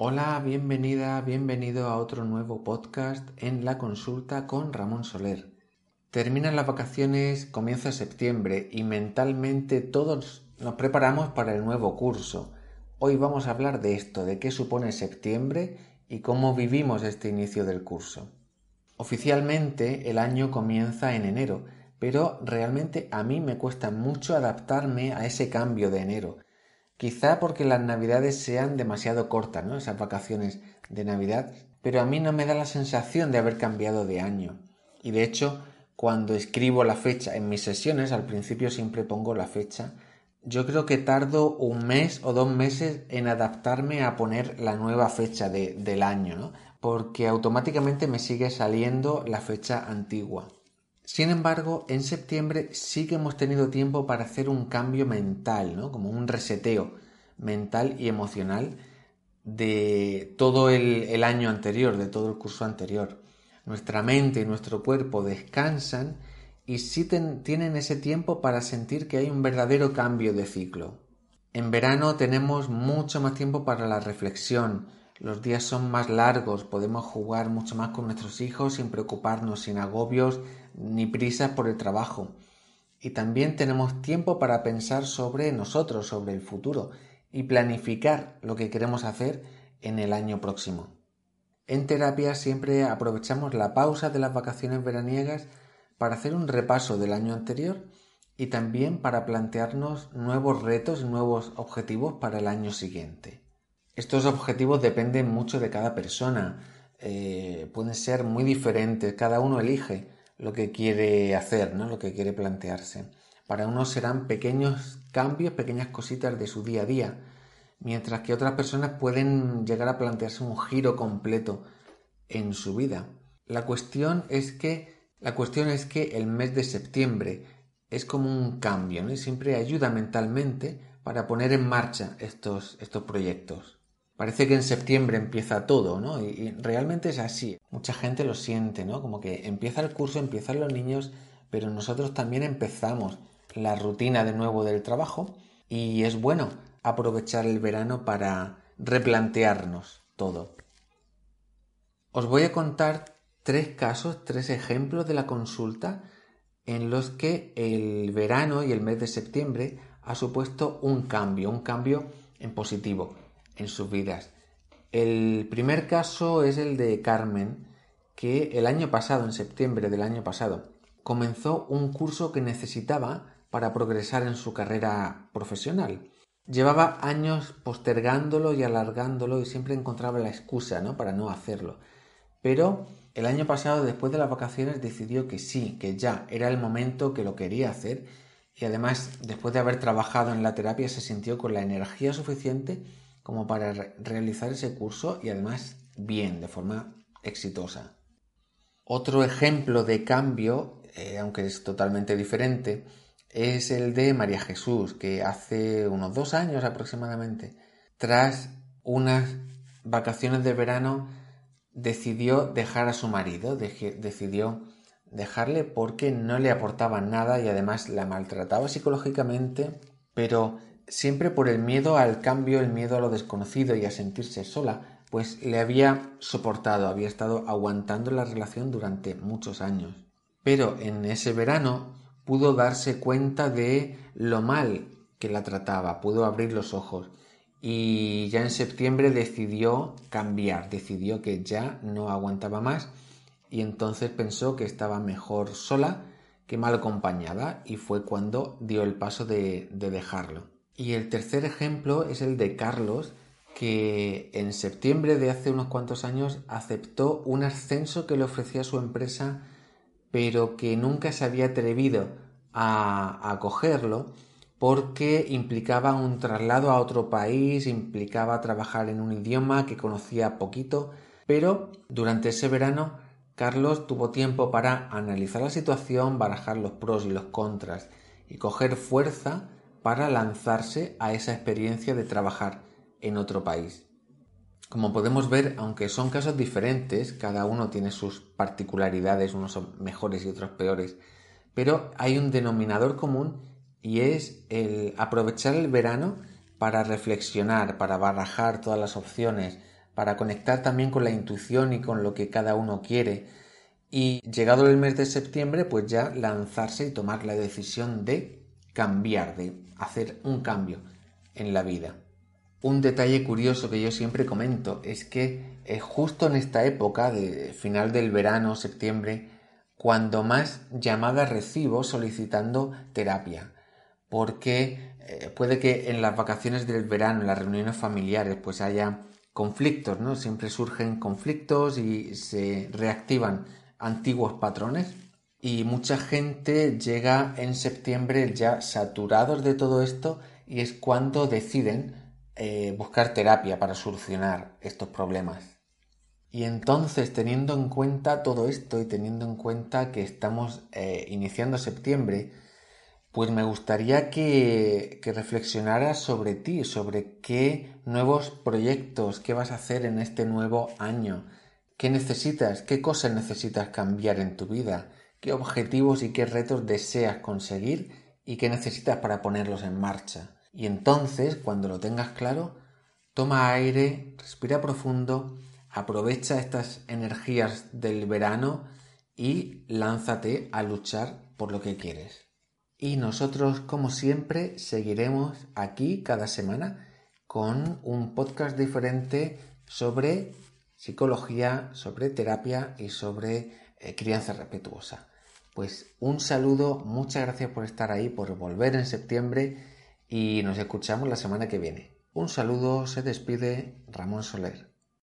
Hola, bienvenida, bienvenido a otro nuevo podcast en la consulta con Ramón Soler. Terminan las vacaciones, comienza septiembre y mentalmente todos nos preparamos para el nuevo curso. Hoy vamos a hablar de esto, de qué supone septiembre y cómo vivimos este inicio del curso. Oficialmente el año comienza en enero, pero realmente a mí me cuesta mucho adaptarme a ese cambio de enero Quizá porque las navidades sean demasiado cortas, ¿no? Esas vacaciones de Navidad, pero a mí no me da la sensación de haber cambiado de año. Y de hecho, cuando escribo la fecha en mis sesiones, al principio siempre pongo la fecha, yo creo que tardo un mes o dos meses en adaptarme a poner la nueva fecha del año, ¿no? Porque automáticamente me sigue saliendo la fecha antigua. Sin embargo, en septiembre sí que hemos tenido tiempo para hacer un cambio mental, ¿no? Como un reseteo mental y emocional de todo el, año anterior, de todo el curso anterior. Nuestra mente y nuestro cuerpo descansan y sí tienen ese tiempo para sentir que hay un verdadero cambio de ciclo. En verano tenemos mucho más tiempo para la reflexión, los días son más largos, podemos jugar mucho más con nuestros hijos sin preocuparnos, sin agobios ni prisas por el trabajo. Y también tenemos tiempo para pensar sobre nosotros, sobre el futuro y planificar lo que queremos hacer en el año próximo. En terapia siempre aprovechamos la pausa de las vacaciones veraniegas para hacer un repaso del año anterior y también para plantearnos nuevos retos y nuevos objetivos para el año siguiente. Estos objetivos dependen mucho de cada persona, eh, pueden ser muy diferentes, cada uno elige lo que quiere hacer, ¿no? lo que quiere plantearse. Para unos serán pequeños cambios, pequeñas cositas de su día a día, mientras que otras personas pueden llegar a plantearse un giro completo en su vida. La cuestión es que la cuestión es que el mes de septiembre es como un cambio, ¿no? Y siempre ayuda mentalmente para poner en marcha estos, estos proyectos. Parece que en septiembre empieza todo, ¿no? Y, realmente es así. Mucha gente lo siente, ¿no? Como que empieza el curso, empiezan los niños, pero nosotros también empezamos la rutina de nuevo del trabajo y es bueno aprovechar el verano para replantearnos todo. Os voy a contar tres casos, tres ejemplos de la consulta en los que el verano y el mes de septiembre ha supuesto un cambio, un cambio en positivo en sus vidas. El primer caso es el de Carmen, que el año pasado, en septiembre del año pasado, comenzó un curso que necesitaba para progresar en su carrera profesional. Llevaba años postergándolo y alargándolo y siempre encontraba la excusa ¿no? para no hacerlo. Pero el año pasado, después de las vacaciones, decidió que sí, que ya era el momento que lo quería hacer y además, después de haber trabajado en la terapia, se sintió con la energía suficiente como para realizar ese curso y además bien, de forma exitosa. Otro ejemplo de cambio, eh, aunque es totalmente diferente, es el de María Jesús, que hace unos dos años aproximadamente, tras unas vacaciones de verano, decidió dejar a su marido, decidió dejarle porque no le aportaba nada y además la maltrataba psicológicamente, pero siempre por el miedo al cambio, el miedo a lo desconocido y a sentirse sola, pues le había soportado, había estado aguantando la relación durante muchos años. Pero en ese verano pudo darse cuenta de lo mal que la trataba, pudo abrir los ojos y ya en septiembre decidió cambiar, decidió que ya no aguantaba más y entonces pensó que estaba mejor sola que mal acompañada y fue cuando dio el paso de, de dejarlo. Y el tercer ejemplo es el de Carlos, que en septiembre de hace unos cuantos años aceptó un ascenso que le ofrecía su empresa, pero que nunca se había atrevido a, acogerlo porque implicaba un traslado a otro país, implicaba trabajar en un idioma que conocía poquito, pero durante ese verano Carlos tuvo tiempo para analizar la situación, barajar los pros y los contras y coger fuerza para lanzarse a esa experiencia de trabajar en otro país. Como podemos ver, aunque son casos diferentes, cada uno tiene sus particularidades, unos son mejores y otros peores, pero hay un denominador común y es el aprovechar el verano para reflexionar, para barajar todas las opciones, para conectar también con la intuición y con lo que cada uno quiere. Y llegado el mes de septiembre, pues ya lanzarse y tomar la decisión de cambiar, de hacer un cambio en la vida. Un detalle curioso que yo siempre comento es que es justo en esta época de final del verano, septiembre, cuando más llamadas recibo solicitando terapia, porque eh, puede que en las vacaciones del verano, en las reuniones familiares, pues haya conflictos, ¿no? Siempre surgen conflictos y se reactivan antiguos patrones y mucha gente llega en septiembre ya saturados de todo esto y es cuando deciden eh, buscar terapia para solucionar estos problemas. Y entonces, teniendo en cuenta todo esto y teniendo en cuenta que estamos eh, iniciando septiembre, pues me gustaría que, que reflexionaras sobre ti, sobre qué nuevos proyectos, qué vas a hacer en este nuevo año, qué necesitas, qué cosas necesitas cambiar en tu vida, qué objetivos y qué retos deseas conseguir y qué necesitas para ponerlos en marcha. Y entonces, cuando lo tengas claro, toma aire, respira profundo Aprovecha estas energías del verano y lánzate a luchar por lo que quieres. Y nosotros, como siempre, seguiremos aquí cada semana con un podcast diferente sobre psicología, sobre terapia y sobre eh, crianza respetuosa. Pues un saludo, muchas gracias por estar ahí, por volver en septiembre y nos escuchamos la semana que viene. Un saludo, se despide Ramón Soler.